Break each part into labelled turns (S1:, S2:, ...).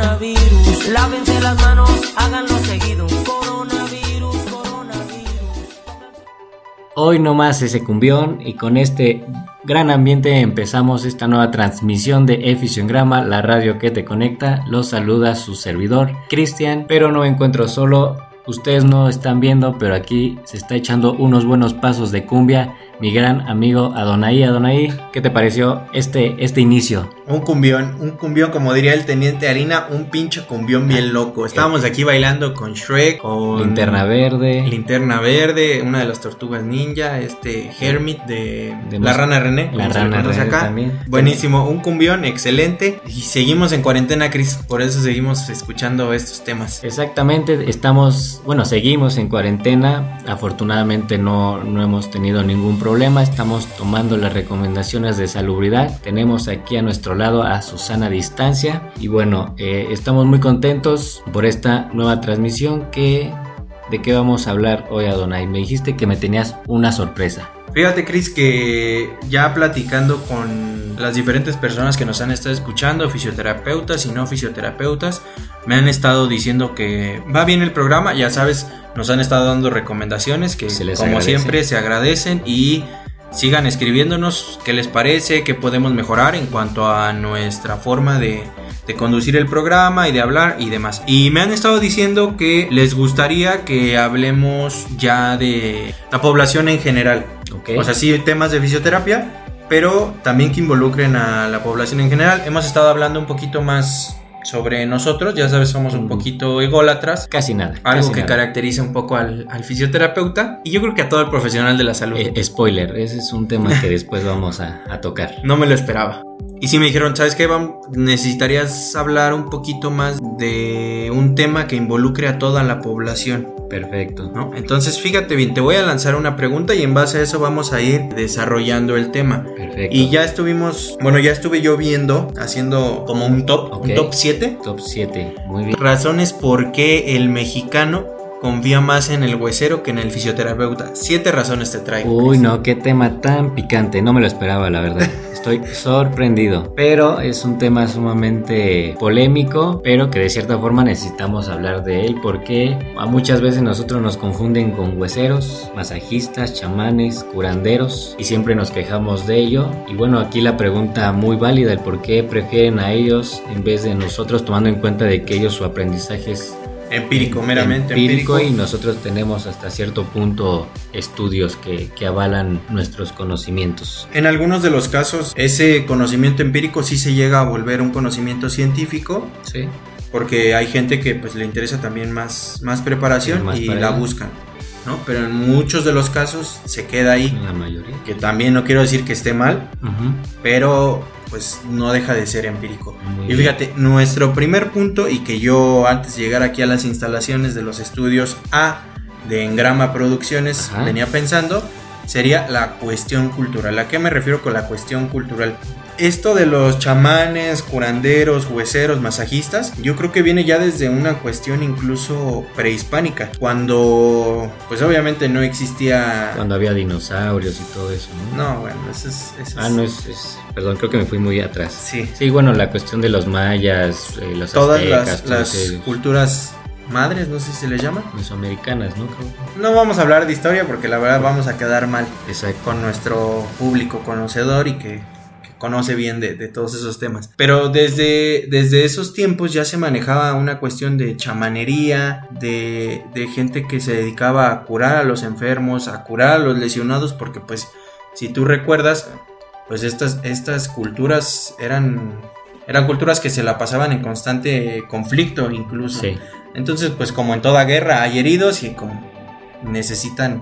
S1: coronavirus. Lávense las manos, háganlo. Coronavirus, coronavirus.
S2: Hoy no más ese cumbión y con este gran ambiente empezamos esta nueva transmisión de Grama, la radio que te conecta. Los saluda su servidor, Cristian, pero no me encuentro solo. Ustedes no están viendo, pero aquí se está echando unos buenos pasos de cumbia mi gran amigo Adonai. Adonai, ¿qué te pareció este, este inicio?
S3: Un cumbión, un cumbión, como diría el teniente Harina, un pinche cumbión bien loco. Estábamos aquí bailando con Shrek, con
S2: Linterna Verde,
S3: Linterna Verde, una de las tortugas ninja, este Hermit de, La Rana René.
S2: La Rana René acá. también.
S3: Buenísimo, un cumbión excelente. Y seguimos en cuarentena, Chris, por eso seguimos escuchando estos temas.
S2: Exactamente, estamos, bueno, seguimos en cuarentena. Afortunadamente no, no hemos tenido ningún problema estamos tomando las recomendaciones de salubridad. Tenemos aquí a nuestro lado a Susana Distancia y bueno, eh, estamos muy contentos por esta nueva transmisión que... ¿De qué vamos a hablar hoy, Adonai? Me dijiste que me tenías una sorpresa.
S3: Fíjate, Chris, que ya platicando con las diferentes personas que nos han estado escuchando, fisioterapeutas y no fisioterapeutas, me han estado diciendo que va bien el programa, ya sabes, nos han estado dando recomendaciones que como siempre se agradecen y sigan escribiéndonos qué les parece, qué podemos mejorar en cuanto a nuestra forma de, conducir el programa y de hablar y demás. Y me han estado diciendo que les gustaría que hablemos ya de la población en general. O sea, sí, temas de fisioterapia, pero también que involucren a la población en general. Hemos estado hablando un poquito más sobre nosotros. Ya sabes, somos un mm. poquito ególatras.
S2: Casi nada.
S3: Algo que caracteriza un poco al, fisioterapeuta y yo creo que a todo el profesional de la salud.
S2: Eh, spoiler, ese es un tema que después vamos a, a tocar.
S3: No me lo esperaba. Y si me dijeron, ¿sabes qué? Necesitarías hablar un poquito más de un tema que involucre a toda la población.
S2: Perfecto.
S3: ¿no? Entonces, fíjate bien, te voy a lanzar una pregunta y en base a eso vamos a ir desarrollando el tema.
S2: Perfecto.
S3: Y ya estuvimos, bueno, ya estuve yo viendo, haciendo como un top, un top 7.
S2: Top 7, muy bien.
S3: Razones por qué el mexicano confía más en el huesero que en el fisioterapeuta. Siete razones te traigo.
S2: Uy, no, qué tema tan picante. No me lo esperaba, la verdad. Estoy sorprendido. Pero es un tema sumamente polémico, pero que de cierta forma necesitamos hablar de él porque a muchas veces nosotros nos confunden con hueseros, masajistas, chamanes, curanderos y siempre nos quejamos de ello. Y bueno, aquí la pregunta muy válida, el por qué prefieren a ellos en vez de nosotros tomando en cuenta de que ellos su aprendizaje es
S3: Empírico, meramente
S2: empírico, y nosotros tenemos hasta cierto punto estudios que, que, avalan nuestros conocimientos.
S3: En algunos de los casos ese conocimiento empírico sí se llega a volver un conocimiento científico.
S2: Sí.
S3: Porque hay gente que pues le interesa también más, más preparación y la buscan. ¿no? Pero en muchos de los casos se queda ahí.
S2: En la mayoría.
S3: Que también no quiero decir que esté mal, pero pues no deja de ser empírico. y fíjate, nuestro primer punto y que yo antes de llegar aquí a las instalaciones de los estudios A de Engrama Producciones venía pensando sería la cuestión cultural. ¿A qué me refiero con la cuestión cultural? esto de los chamanes, curanderos, hueseros, masajistas, yo creo que viene ya desde una cuestión incluso prehispánica, cuando pues obviamente no existía...
S2: Cuando había dinosaurios y todo eso,
S3: ¿no? No, bueno, eso es...
S2: ah, no, es, Perdón, creo que me fui muy atrás.
S3: Sí.
S2: Sí, bueno, la cuestión de los mayas, eh, los
S3: Todas las, las culturas madres, no sé si se les llama.
S2: Mesoamericanas, ¿no?
S3: No vamos a hablar de historia porque la verdad vamos a quedar mal
S2: Exacto.
S3: con nuestro público conocedor y que conoce bien de, todos esos temas. Pero desde, desde esos tiempos ya se manejaba una cuestión de chamanería, de, de gente que se dedicaba a curar a los enfermos, a curar a los lesionados, porque pues si tú recuerdas, pues estas, estas culturas eran, eran culturas que se la pasaban en constante conflicto incluso. Entonces pues como en toda guerra hay heridos y como necesitan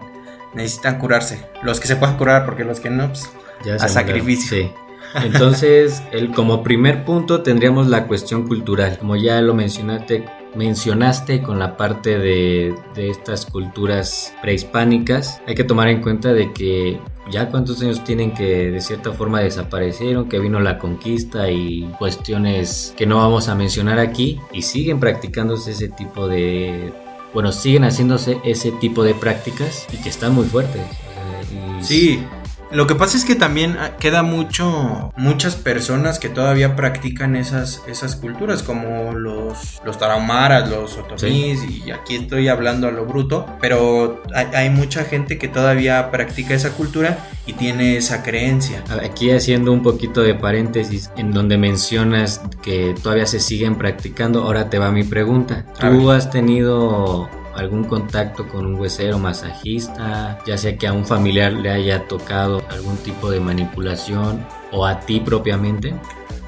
S3: necesitan curarse. Los que se puedan curar porque los que no, pues, ya a sacrificio.
S2: Entonces, el, como primer punto tendríamos la cuestión cultural. Como ya lo mencionaste, mencionaste con la parte de, de, estas culturas prehispánicas, hay que tomar en cuenta de que ya cuántos años tienen que de cierta forma desaparecieron, que vino la conquista y cuestiones que no vamos a mencionar aquí y siguen practicándose ese tipo de... Bueno, siguen haciéndose ese tipo de prácticas y que están muy fuertes.
S3: Sí, Lo que pasa es que también ah, queda mucho, muchas personas que todavía practican esas, esas culturas, como los, los tarahumaras, los otomís, y aquí estoy hablando a lo bruto, pero hay, hay mucha gente que todavía practica esa cultura y tiene esa creencia.
S2: Aquí haciendo un poquito de paréntesis, en donde mencionas que todavía se siguen practicando, ahora te va mi pregunta. ¿Tú has tenido algún contacto con un huesero masajista, ya sea que a un familiar le haya tocado algún tipo de manipulación o a ti propiamente?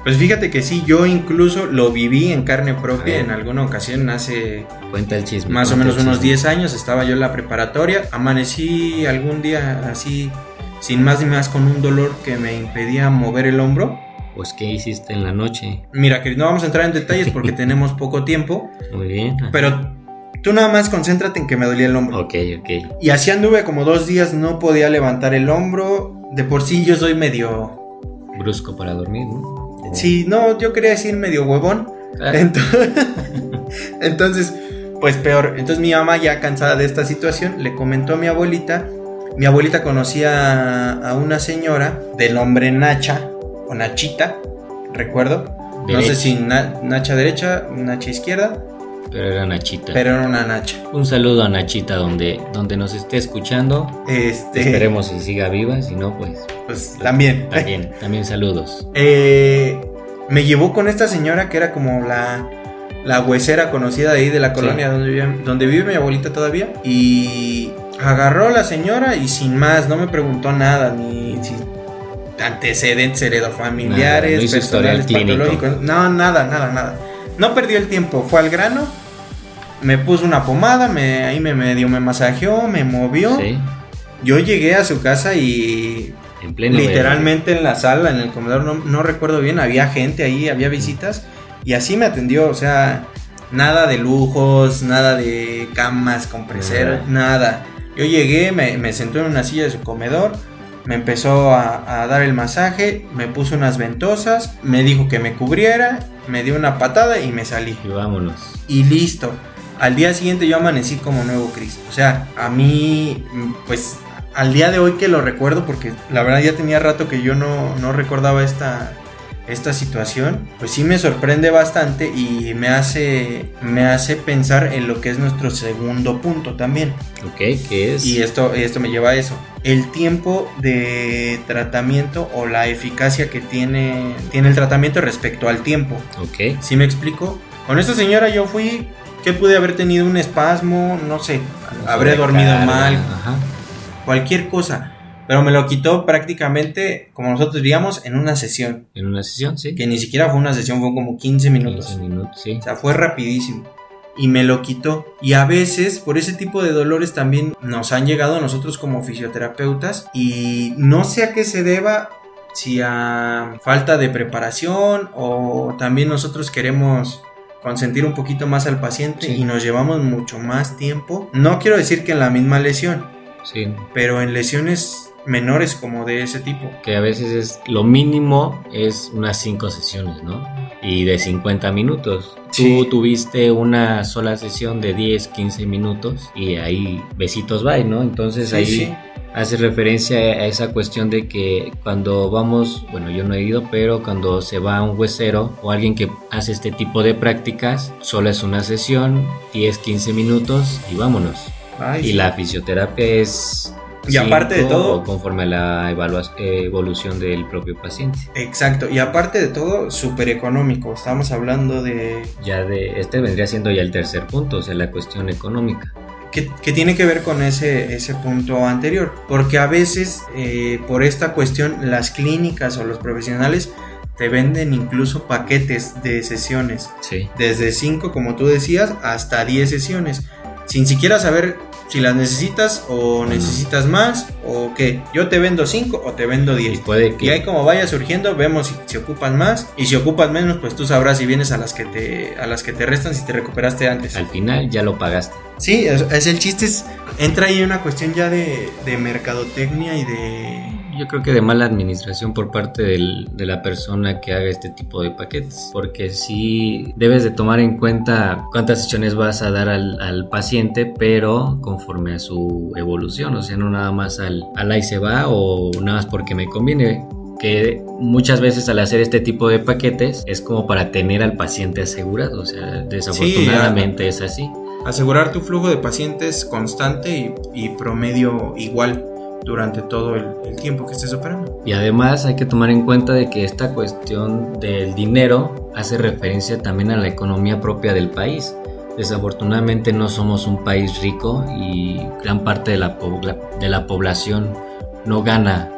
S3: Pues fíjate que sí, yo incluso lo viví en carne propia en alguna ocasión hace
S2: Cuenta el chisme.
S3: más o menos unos
S2: chisme.
S3: 10 años, estaba yo en la preparatoria, amanecí algún día así, sin más ni más, con un dolor que me impedía mover el hombro.
S2: Pues, ¿qué hiciste en la noche?
S3: Mira, que no vamos a entrar en detalles porque tenemos poco tiempo,
S2: Muy bien.
S3: pero tú nada más concéntrate en que me dolía el hombro.
S2: Ok, ok.
S3: Y así anduve como dos días, no podía levantar el hombro. De por sí yo soy medio...
S2: Brusco para dormir, ¿no?
S3: Sí, no, yo quería decir medio huevón.
S2: Ah,
S3: Entonces, entonces, pues peor. Entonces mi mamá ya cansada de esta situación le comentó a mi abuelita. Mi abuelita conocía a una señora del nombre Nacha o Nachita, recuerdo. No sé si Na- Nacha derecha, Nacha izquierda,
S2: Pero era Nachita.
S3: pero era una Nacha.
S2: Un saludo a Nachita donde, donde nos esté escuchando.
S3: Este,
S2: Esperemos que siga viva, si no, pues
S3: pues también.
S2: también, también saludos.
S3: Eh, me llevó con esta señora que era como la, la huesera conocida de ahí de la colonia donde, vive, donde vive mi abuelita todavía. Y agarró a la señora y sin más, no me preguntó nada, ni si antecedentes
S2: Nada,
S3: heredofamiliares,
S2: no hizo
S3: personales, patológicos. No, nada, nada, nada. No perdió el tiempo, fue al grano. Me puso una pomada, me, ahí me medio me masajeó, me movió.
S2: Sí,
S3: Yo llegué a su casa y
S2: en pleno
S3: Literalmente en la sala, en el comedor, no, no recuerdo bien, había gente ahí, había visitas y así me atendió, o sea, nada de lujos, nada de camas con presero, nada. Yo llegué, me, me sentó en una silla de su comedor, me empezó a, a dar el masaje, me puso unas ventosas, me dijo que me cubriera, me dio una patada y me salí.
S2: Y vámonos.
S3: Y listo. Al día siguiente yo amanecí como nuevo Chris. O sea, a mí, pues, al día de hoy que lo recuerdo, porque la verdad ya tenía rato que yo no, no recordaba esta, esta situación, pues sí me sorprende bastante y me hace, me hace pensar en lo que es nuestro segundo punto también.
S2: Ok, ¿qué es?
S3: Y esto, esto me lleva a eso. El tiempo de tratamiento o la eficacia que tiene, tiene el tratamiento respecto al tiempo.
S2: Ok,
S3: ¿Sí me explico? Con esta señora yo fui, que pude haber tenido un espasmo, no sé, habré dormido mal,
S2: Ajá.
S3: cualquier cosa. Pero me lo quitó prácticamente, como nosotros diríamos, en una sesión.
S2: En una sesión, sí.
S3: Que ni siquiera fue una sesión, fue como 15 minutos.
S2: 15 minutos, sí.
S3: O sea, fue rapidísimo. Y me lo quitó. Y a veces, por ese tipo de dolores también nos han llegado a nosotros como fisioterapeutas. Y no sé a qué se deba, si a falta de preparación o también nosotros queremos consentir un poquito más al paciente
S2: Sí.
S3: y nos llevamos mucho más tiempo. No quiero decir que en la misma lesión,
S2: Sí,
S3: pero en lesiones menores como de ese tipo.
S2: que a veces es lo mínimo es unas 5 sesiones, ¿no? Y de 50 minutos.
S3: Sí.
S2: Tú tuviste una sola sesión de 10, 15 minutos y ahí besitos bye, ¿no? Entonces ahí
S3: sí.
S2: Hace referencia a esa cuestión de que cuando vamos, bueno, yo no he ido, pero cuando se va a un huesero o alguien que hace este tipo de prácticas, solo es una sesión, 10, 15 minutos y vámonos.
S3: Ay,
S2: Y
S3: sí.
S2: la fisioterapia es...
S3: Y aparte de todo-
S2: conforme a la evolución del propio paciente.
S3: Exacto, y aparte de todo, súper económico. Estamos hablando de
S2: Ya de este vendría siendo ya el tercer punto, o sea, la cuestión económica.
S3: Que, que tiene que ver con ese, ese punto anterior. Porque a veces, eh, por esta cuestión, las clínicas o los profesionales te venden incluso paquetes de sesiones.
S2: Sí.
S3: Desde 5, como tú decías, hasta 10 sesiones. Sin siquiera saber si las necesitas o necesitas más o qué. Yo te vendo 5 o te vendo
S2: Y
S3: 10.
S2: puede que
S3: Y ahí como vaya surgiendo, vemos si, si ocupan más. Y si ocupan menos, pues tú sabrás si vienes a las que te, a las que te restan, si te recuperaste antes.
S2: al final ya lo pagaste.
S3: Sí, es, es el chiste, es, entra ahí una cuestión ya de, de mercadotecnia y de,
S2: yo creo que de mala administración por parte del- de la persona que haga este tipo de paquetes, porque sí debes de tomar en cuenta cuántas sesiones vas a dar al, al paciente, pero conforme a su evolución, o sea, no nada más al, al ahí se va o nada más porque me conviene que muchas veces al hacer este tipo de paquetes es como para tener al paciente asegurado, o sea, desafortunadamente es así.
S3: Asegurar tu flujo de pacientes constante y, y promedio igual durante todo el, tiempo que estés operando.
S2: Y además hay que tomar en cuenta de que esta cuestión del dinero hace referencia también a la economía propia del país. Desafortunadamente no somos un país rico y gran parte de la, de la población no gana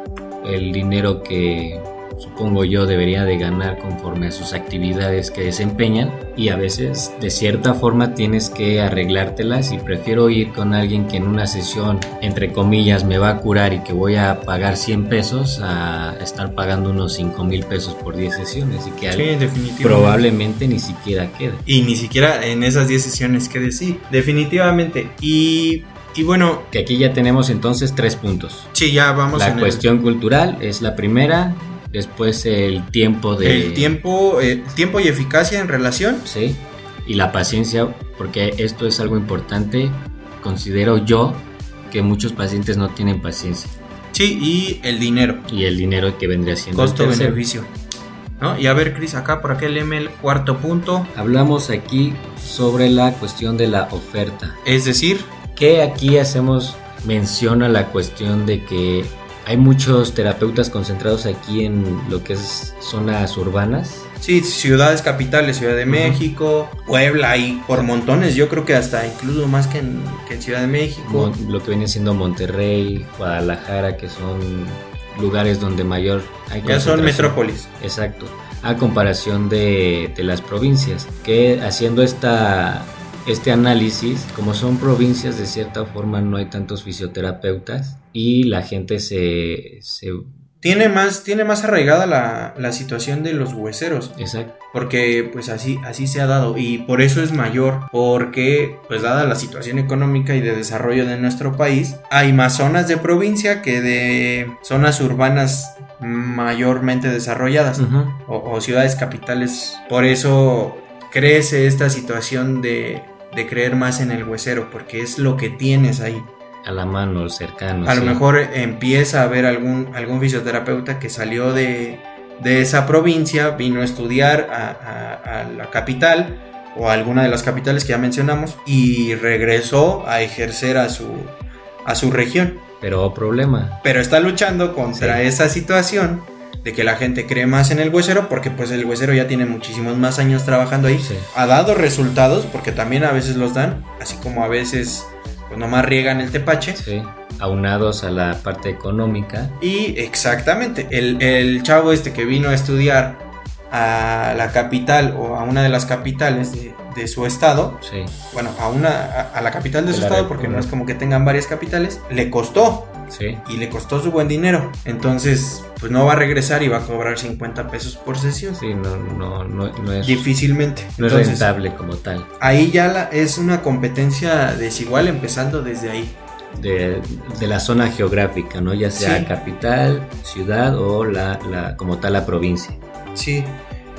S2: el dinero que supongo yo debería de ganar conforme a sus actividades que desempeñan y a veces de cierta forma tienes que arreglártelas y prefiero ir con alguien que en una sesión entre comillas me va a curar y que voy a pagar 100 pesos a estar pagando unos 5 mil pesos por 10 sesiones y que
S3: Sí,
S2: probablemente ni siquiera quede.
S3: Y ni siquiera en esas 10 sesiones que decir. Definitivamente. Y, y bueno,
S2: Que aquí ya tenemos entonces tres puntos.
S3: sí, ya vamos
S2: La
S3: en el-
S2: cuestión cultural es la primera, después el tiempo de...
S3: el tiempo, eh, tiempo y eficacia en relación.
S2: Sí, y la paciencia, porque esto es algo importante, considero yo que muchos pacientes no tienen paciencia
S3: Sí, y el dinero.
S2: y el dinero que vendría siendo.
S3: Costo-beneficio. ¿No? Y a ver, Cris, acá por aquel M, el cuarto punto.
S2: Hablamos aquí sobre la cuestión de la oferta,
S3: Es decir,
S2: que aquí hacemos mención a la cuestión de que hay muchos terapeutas concentrados aquí en lo que es zonas urbanas.
S3: sí, ciudades capitales, Ciudad de México, Puebla y por montones. Yo creo que hasta incluso más que en, que en Ciudad de México.
S2: Mon- lo que viene siendo Monterrey, Guadalajara, que son lugares donde mayor hay
S3: ya son metrópolis.
S2: Exacto. A comparación de, de las provincias, que haciendo esta, este análisis, como son provincias, de cierta forma no hay tantos fisioterapeutas y la gente se... se
S3: Tiene más, tiene más arraigada la, la situación de los hueseros.
S2: exacto.
S3: porque pues así así se ha dado y por eso es mayor porque pues dada la situación económica y de desarrollo de nuestro país hay más zonas de provincia que de zonas urbanas mayormente desarrolladas o, o ciudades capitales por eso crece esta situación de, de creer más en el huesero porque es lo que tienes ahí
S2: A la mano, cercano.
S3: a lo mejor empieza a haber algún, algún fisioterapeuta que salió de, de esa provincia, vino a estudiar a, a- a la capital o a alguna de las capitales que ya mencionamos y regresó a ejercer a su, a su región.
S2: Pero problema.
S3: Pero está luchando contra
S2: Sí.
S3: esa situación de que la gente cree más en el huesero porque pues el huesero ya tiene muchísimos más años trabajando ahí.
S2: Sí.
S3: Ha dado resultados porque también a veces los dan, así como a veces pues nomás riegan el tepache.
S2: Sí. Aunados a la parte económica.
S3: Y exactamente, el, el chavo este que vino a estudiar a la capital o a una de las capitales de, de su estado,
S2: Sí.
S3: bueno, a una a, a la capital de
S2: De
S3: su estado, porque no es como que tengan varias capitales, le costó
S2: Sí.
S3: y le costó su buen dinero. Entonces, pues no va a regresar y va a cobrar 50 pesos por sesión.
S2: Sí, no, no, no, no es,
S3: Difícilmente.
S2: no es rentable como tal.
S3: ahí ya la- es una competencia desigual empezando desde ahí.
S2: De, de la zona geográfica, ¿no? Ya sea
S3: Sí.
S2: capital, ciudad o la, la, como tal la provincia.
S3: Sí.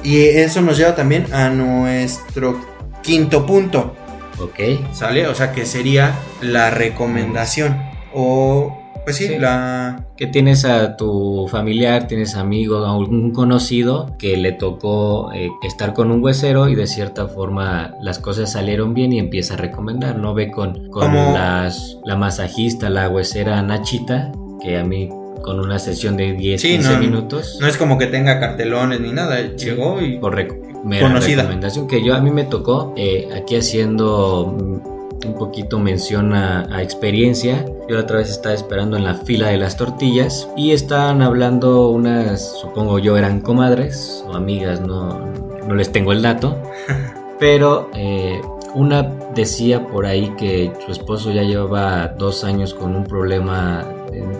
S3: Y eso nos lleva también a nuestro quinto punto.
S2: ¿Ok?
S3: ¿Sale? O sea que sería la recomendación. O, pues sí,
S2: Sí.
S3: la...
S2: Que tienes a tu familiar, tienes amigo, a algún conocido que le tocó eh, estar con un huesero y de cierta forma las cosas salieron bien y empieza a recomendar. No ve con, con
S3: Como-
S2: las, la masajista, la huesera Nachita, que a mí con una sesión de 10,
S3: Sí,
S2: 15
S3: no,
S2: minutos.
S3: No es como que tenga cartelones ni nada. Llegó y...
S2: por rec- mera
S3: Conocida.
S2: recomendación que yo a mí me tocó eh, aquí haciendo un poquito mención a, a experiencia yo la otra vez estaba esperando en la fila de las tortillas y estaban hablando unas supongo yo eran comadres o amigas no, no les tengo el dato pero eh, una decía por ahí que su esposo ya llevaba dos años con un problema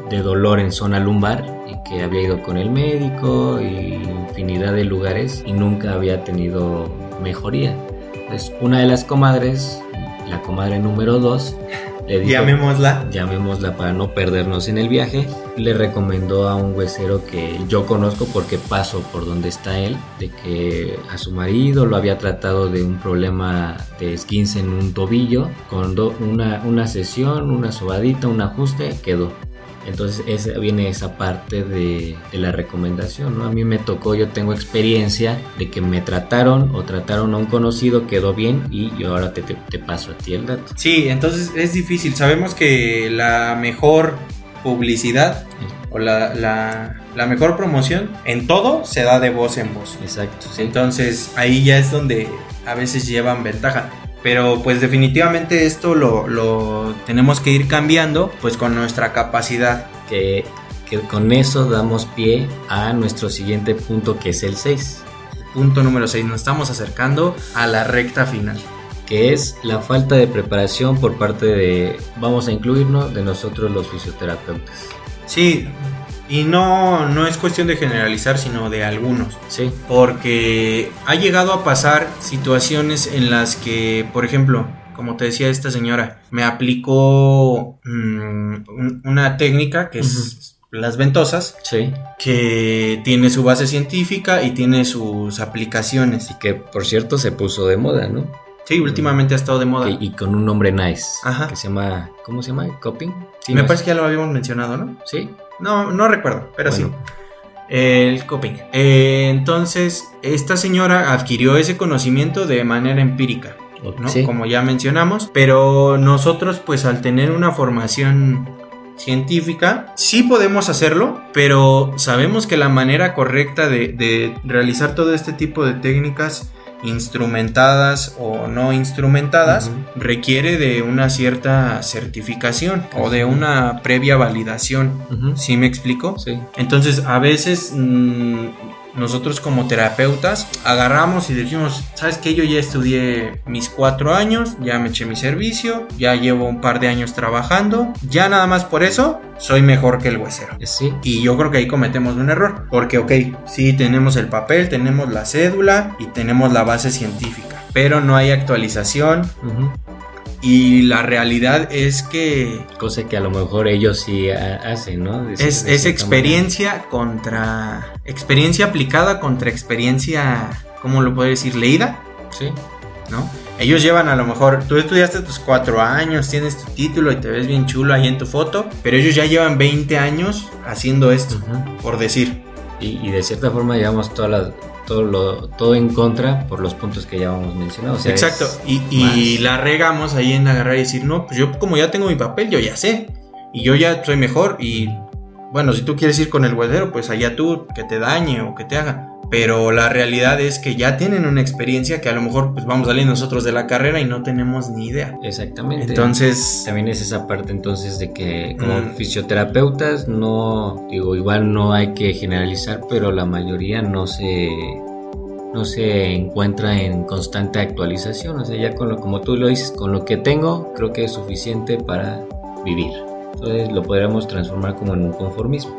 S2: de, dolor en zona lumbar y que había ido con el médico y infinidad de lugares y nunca había tenido mejoría. Pues una de las comadres, la comadre número dos, le dijo,
S3: Llamémosla.
S2: llamémosla para no perdernos en el viaje, le recomendó a un huesero que yo conozco porque paso por donde está él, de que a su marido lo había tratado de un problema de esguince en un tobillo, con una, una sesión, una sobadita, un ajuste, quedó. Entonces ese, viene esa parte de, de la recomendación, ¿no? A mí me tocó, yo tengo experiencia de que me trataron o trataron a un conocido, quedó bien y yo ahora te, te- te paso a ti el dato.
S3: Sí, entonces es difícil. Sabemos que la mejor publicidad o la, la- la mejor promoción en todo se da de voz en voz.
S2: Exacto, sí.
S3: Entonces ahí ya es donde a veces llevan ventaja. Pero pues definitivamente esto lo, lo tenemos que ir cambiando pues con nuestra capacidad.
S2: que, que con eso damos pie a nuestro siguiente punto que es el 6,
S3: Punto número 6, nos estamos acercando a la recta final.
S2: Que es la falta de preparación por parte de, vamos a incluirnos, de nosotros los fisioterapeutas.
S3: Sí, y no, no es cuestión de generalizar, sino de algunos.
S2: Sí,
S3: Porque ha llegado a pasar situaciones en las que, por ejemplo, como te decía esta señora, me aplicó mm, un- una técnica que es las ventosas,
S2: sí.
S3: que tiene su base científica y tiene sus aplicaciones.
S2: Y que por cierto se puso de moda, ¿no?
S3: Sí, últimamente ha estado de moda.
S2: Y, y con un nombre nice,
S3: Ajá.
S2: que se llama, ¿cómo se llama? ¿Coping? Sí,
S3: me
S2: no
S3: parece
S2: sé.
S3: que ya lo habíamos mencionado, ¿no?
S2: Sí,
S3: No, no recuerdo, pero
S2: Bueno.
S3: sí. El coping. Eh, entonces, esta señora adquirió ese conocimiento de manera empírica, ¿no?
S2: sí.
S3: Como ya mencionamos. Pero nosotros, pues al tener una formación científica, sí podemos hacerlo, pero sabemos que la manera correcta de, de realizar todo este tipo de técnicas instrumentadas o no instrumentadas requiere de una cierta certificación o de una previa validación.
S2: Ujú.
S3: ¿Sí me explico?
S2: Sí.
S3: Entonces, a veces mm, nosotros como terapeutas agarramos y decimos, ¿sabes qué? Yo ya estudié mis cuatro años, ya me eché mi servicio, ya llevo un par de años trabajando, ya nada más por eso soy mejor que el huesero.
S2: Eh, Sí,
S3: Y yo creo que ahí cometemos un error, porque ok, sí tenemos el papel, tenemos la cédula y tenemos la base científica, pero no hay actualización
S2: ujú.
S3: Y la realidad es que
S2: cosa que a lo mejor ellos sí ha- hacen, ¿no?
S3: Es, experiencia contra. Experiencia aplicada contra experiencia. ¿Cómo lo puedo decir? Leída.
S2: Sí,
S3: ¿no? Ellos llevan a lo mejor. Tú estudiaste tus cuatro años, tienes tu título y te ves bien chulo ahí en tu foto. Pero ellos ya llevan 20 años haciendo esto, por decir.
S2: Y, y de cierta forma llevamos todas las- todo, lo, todo en contra por los puntos que ya hemos mencionado. o sea,
S3: Exacto. Y, y la regamos ahí en agarrar y decir, no, pues yo como ya tengo mi papel, yo ya sé. Y yo ya soy mejor. Y bueno, si tú quieres ir con el huesero, pues allá tú, que te dañe o que te haga. Pero la realidad es que ya tienen una experiencia que a lo mejor pues vamos a salir nosotros de la carrera y no tenemos ni idea.
S2: Exactamente.
S3: Entonces,
S2: También es esa parte entonces de que como
S3: Mm.
S2: fisioterapeutas no, digo, igual no hay que generalizar, pero la mayoría no se no se encuentra en constante actualización, o sea, ya con lo como tú lo dices, con lo que tengo, creo que es suficiente para vivir. Entonces lo podríamos transformar como en un conformismo.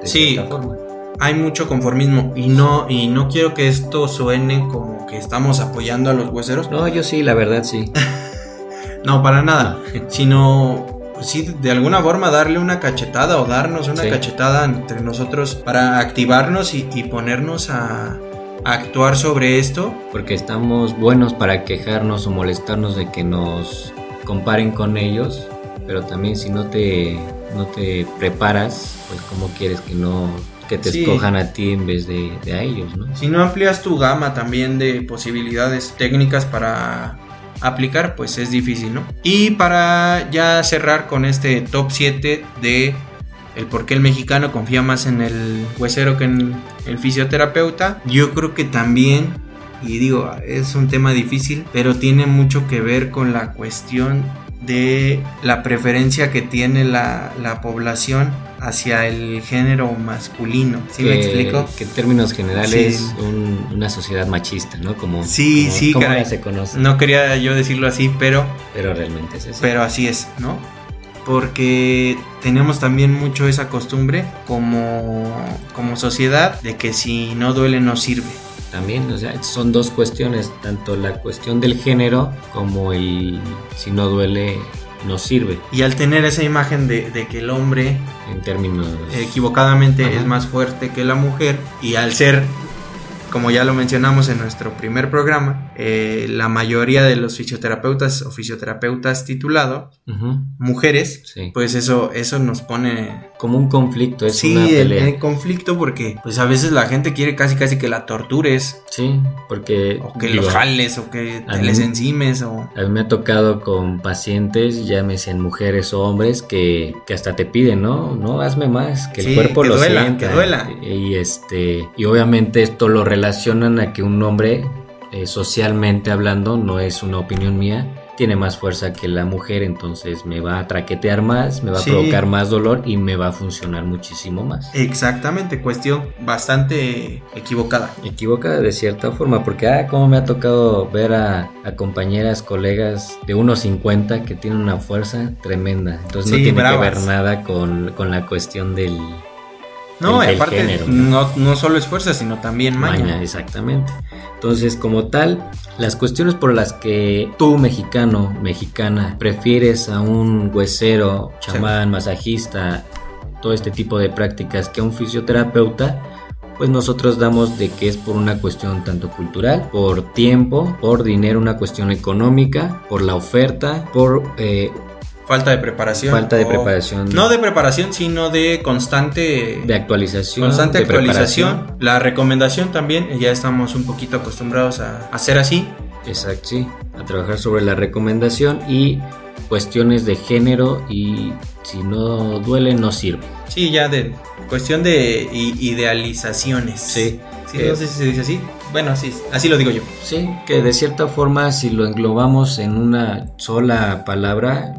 S2: De
S3: Sí.
S2: forma.
S3: Hay mucho conformismo y no y no quiero que esto suene como que estamos apoyando a los hueseros.
S2: No, yo sí, la verdad sí.
S3: No, para nada. Sino, sí, de alguna forma darle una cachetada o darnos una
S2: Sí.
S3: cachetada entre nosotros para activarnos y, y ponernos a, a actuar sobre esto.
S2: porque estamos buenos para quejarnos o molestarnos de que nos comparen con ellos, pero también si no te no te preparas, pues cómo quieres que no que te
S3: Sí.
S2: escojan a ti en vez de, de a ellos, ¿no?
S3: Si no amplias tu gama también de posibilidades técnicas para aplicar, pues es difícil, ¿no? Y para ya cerrar con este top 7 de el por qué el mexicano confía más en el huesero que en el fisioterapeuta, yo creo que también, y digo, es un tema difícil, pero tiene mucho que ver con la cuestión de la preferencia que tiene la, la población hacia el género masculino. ¿Sí me
S2: que,
S3: explico?
S2: que en términos generales
S3: Sí.
S2: un- una sociedad machista, ¿no? Como,
S3: Sí,
S2: como-
S3: sí,
S2: como
S3: caray.
S2: se conoce,
S3: No quería yo decirlo así, pero,
S2: pero realmente es así.
S3: pero así es, ¿no? Porque tenemos también mucho esa costumbre como, como sociedad de que si no duele no sirve.
S2: También, o sea, son dos cuestiones, tanto la cuestión del género como el si no duele no sirve
S3: Y al tener esa imagen de, de que el hombre
S2: en términos...
S3: equivocadamente
S2: Ajá.
S3: es más fuerte que la mujer y al ser, como ya lo mencionamos en nuestro primer programa, eh, la mayoría de los fisioterapeutas o fisioterapeutas titulados,
S2: Ujú,
S3: mujeres,
S2: sí.
S3: pues eso, eso nos pone
S2: Como un conflicto, es
S3: sí,
S2: una pelea.
S3: en conflicto porque pues a veces la gente quiere casi casi que la tortures
S2: Sí, porque...
S3: o que
S2: digo,
S3: los jales o que te
S2: mí-
S3: les encimes o
S2: A mí me ha tocado con pacientes, llámese mujeres o hombres, que, que hasta te piden, ¿no? No, hazme más, que
S3: Sí,
S2: el cuerpo
S3: que
S2: lo
S3: duela,
S2: sienta.
S3: que duela.
S2: Y, este, y obviamente esto lo relacionan a que un hombre, eh, socialmente hablando, no es una opinión mía, tiene más fuerza que la mujer, entonces me va a traquetear más, me va
S3: Sí.
S2: a provocar más dolor y me va a funcionar muchísimo más.
S3: exactamente cuestión bastante equivocada
S2: Equivoca de cierta forma, porque ah, como me ha tocado ver a, a compañeras, colegas de 1.50 que tienen una fuerza tremenda. Entonces no
S3: Sí,
S2: tiene
S3: bravas.
S2: que ver nada con, con la cuestión del
S3: no y aparte
S2: género.
S3: no, no solo es fuerza sino también maña,
S2: maña, exactamente. Entonces, como tal, las cuestiones por las que tú, mexicano, mexicana, prefieres a un huesero, chamán, masajista, todo este tipo de prácticas que a un fisioterapeuta, pues nosotros damos de que es por una cuestión tanto cultural, por tiempo, por dinero, una cuestión económica, por la oferta, por eh,
S3: falta de preparación
S2: falta de
S3: o-
S2: preparación,
S3: no de preparación sino de constante
S2: de actualización,
S3: constante
S2: de
S3: actualización
S2: preparación.
S3: la recomendación también ya estamos un poquito acostumbrados a hacer así
S2: Exacto, sí, a trabajar sobre la recomendación y cuestiones de género y si no duele no sirve.
S3: sí ya de cuestión de idealizaciones
S2: Sí.
S3: Sí,
S2: Eh,
S3: no sé si se dice así bueno así así lo digo yo
S2: Sí, que de cierta forma si lo englobamos en una sola palabra,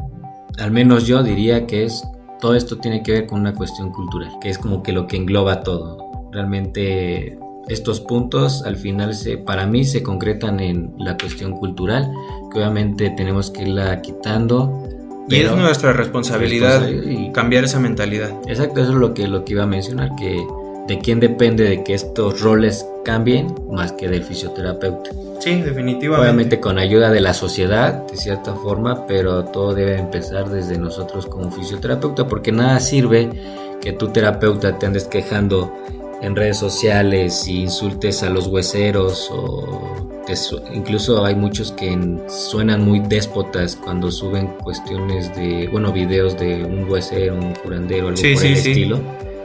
S2: al menos yo diría que es todo esto tiene que ver con una cuestión cultural, que es como que lo que engloba todo. Realmente estos puntos al final se, para mí se concretan en la cuestión cultural, que obviamente tenemos que irla quitando.
S3: y es nuestra responsabilidad
S2: responsabilidad y-
S3: cambiar esa mentalidad
S2: Exacto, eso es lo que, lo que iba a mencionar, que de quién depende de que estos roles cambien más que del fisioterapeuta.
S3: sí definitivamente
S2: Obviamente con ayuda de la sociedad, de cierta forma, pero todo debe empezar desde nosotros como fisioterapeuta, porque nada sirve que tu terapeuta te andes quejando en redes sociales y insultes a los hueseros o incluso hay muchos que en- suenan muy déspotas cuando suben cuestiones de, bueno, videos de un huesero, un curandero, algo
S3: Sí,
S2: por
S3: sí,
S2: el
S3: sí.
S2: estilo.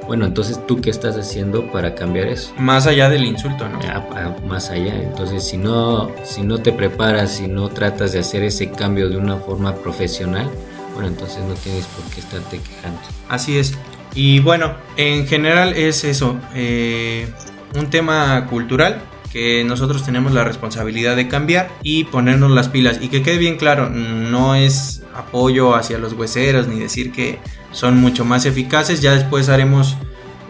S2: Bueno, entonces tú qué estás haciendo para cambiar eso?
S3: más allá del insulto no
S2: a- a- más allá. Entonces, si no, si no te preparas, si no tratas de hacer ese cambio de una forma profesional, bueno, entonces no tienes por qué estarte quejando.
S3: Así es. Y bueno, en general es eso, eh, un tema cultural que nosotros tenemos la responsabilidad de cambiar y ponernos las pilas. Y que quede bien claro, no es apoyo hacia los hueseros ni decir que son mucho más eficaces. Ya después haremos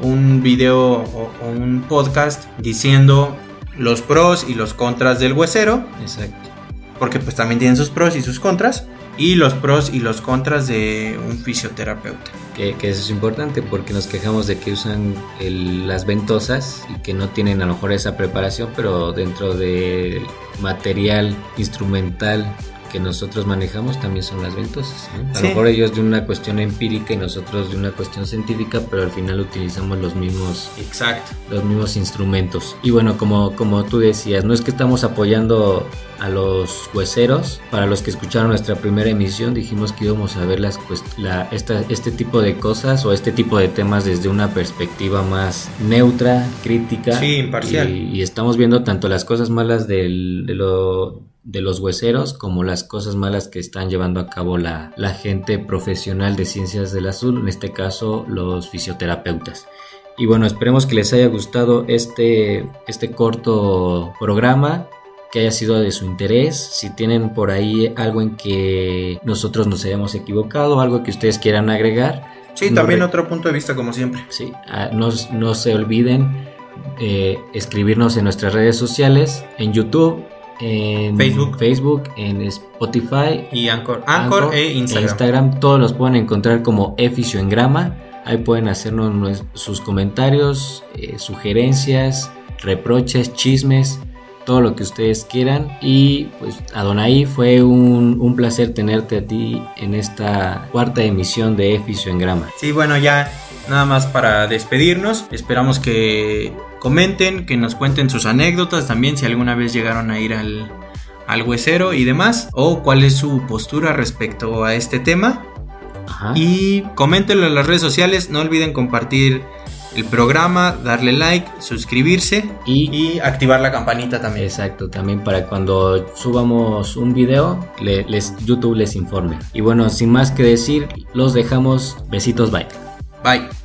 S3: un video o, o un podcast diciendo los pros y los contras del huesero,
S2: Exacto.
S3: Porque pues también tienen sus pros y sus contras. Y los pros y los contras de un fisioterapeuta.
S2: Que, que eso es importante porque nos quejamos de que usan el- las ventosas y que no tienen a lo mejor esa preparación, pero dentro del material instrumental que nosotros manejamos también son las ventosas. ¿no? A
S3: Sí.
S2: lo mejor ellos de una cuestión empírica y nosotros de una cuestión científica, pero al final utilizamos los mismos
S3: Exacto.
S2: los mismos instrumentos. Y bueno, como, como tú decías, no es que estamos apoyando a los hueseros. Para los que escucharon nuestra primera emisión, dijimos que íbamos a ver las, la, esta- este tipo de cosas o este tipo de temas desde una perspectiva más neutra, crítica.
S3: Sí, imparcial.
S2: Y, y estamos viendo tanto las cosas malas del- de, lo- de los hueseros como las cosas malas que están llevando a cabo la, la gente profesional de ciencias del azul, en este caso los fisioterapeutas. Y bueno, esperemos que les haya gustado este, este corto programa, que haya sido de su interés. Si tienen por ahí algo en que nosotros nos hayamos equivocado, algo que ustedes quieran agregar.
S3: Sí,
S2: no
S3: también otro punto de vista como siempre.
S2: Sí, ah, no, no se olviden eh, escribirnos en nuestras redes sociales, en YouTube, en
S3: Facebook.
S2: Facebook, en Spotify,
S3: Y Anchor, Anchor,
S2: Anchor
S3: e Instagram.
S2: todos los pueden encontrar como Eficio en Grama. Ahí pueden hacernos sus comentarios, eh, sugerencias, reproches, chismes. todo lo que ustedes quieran. Y pues Adonai, fue un, un placer tenerte a ti en esta cuarta emisión de Efisio en Grama.
S3: Sí, bueno, ya nada más para despedirnos. Esperamos que comenten, que nos cuenten sus anécdotas también si alguna vez llegaron a ir al, al huesero y demás. O cuál es su postura respecto a este tema.
S2: Ajá.
S3: Y coméntenlo en las redes sociales. No olviden compartir el programa, darle like, suscribirse
S2: Y-
S3: y activar la campanita también.
S2: Exacto, también para cuando subamos un video, le- les, YouTube les informe. Y bueno, sin más que decir, los dejamos. Besitos, bye.
S3: Bye.